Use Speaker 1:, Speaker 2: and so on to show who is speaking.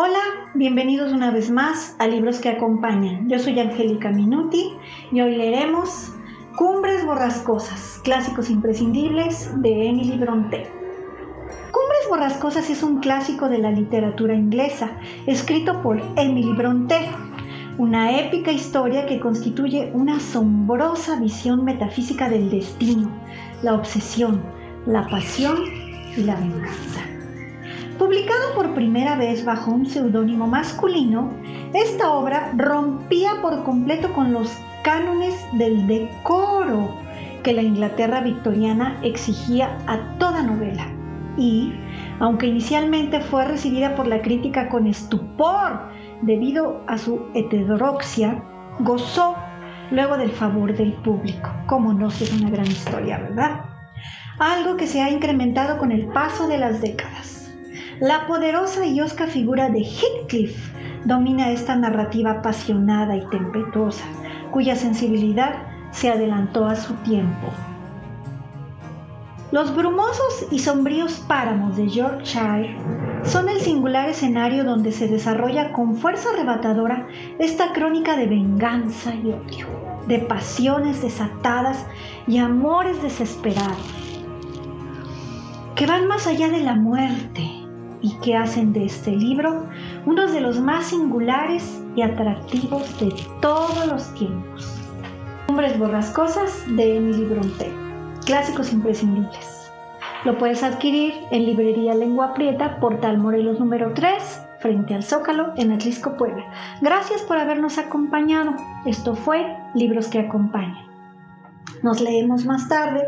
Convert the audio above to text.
Speaker 1: Hola, bienvenidos una vez más a Libros que Acompañan. Yo soy Angélica Minuti y hoy leeremos Cumbres Borrascosas, clásicos imprescindibles de Emily Bronte. Cumbres Borrascosas es un clásico de la literatura inglesa, escrito por Emily Bronte, una épica historia que constituye una asombrosa visión metafísica del destino, la obsesión, la pasión y la venganza. Publicado por primera vez bajo un seudónimo masculino, esta obra rompía por completo con los cánones del decoro que la Inglaterra victoriana exigía a toda novela. Y, aunque inicialmente fue recibida por la crítica con estupor debido a su heterodoxia, gozó luego del favor del público. Como no ser una gran historia, ¿verdad? Algo que se ha incrementado con el paso de las décadas. La poderosa y osca figura de Heathcliff domina esta narrativa apasionada y tempestuosa, cuya sensibilidad se adelantó a su tiempo. Los brumosos y sombríos páramos de Yorkshire son el singular escenario donde se desarrolla con fuerza arrebatadora esta crónica de venganza y odio, de pasiones desatadas y amores desesperados, que van más allá de la muerte y que hacen de este libro uno de los más singulares y atractivos de todos los tiempos. Hombres borrascosas de Emily Bronte, clásicos imprescindibles. Lo puedes adquirir en Librería Lengua Prieta, Portal Morelos número 3, frente al Zócalo, en Atlisco, Puebla. Gracias por habernos acompañado. Esto fue Libros que Acompañan. Nos leemos más tarde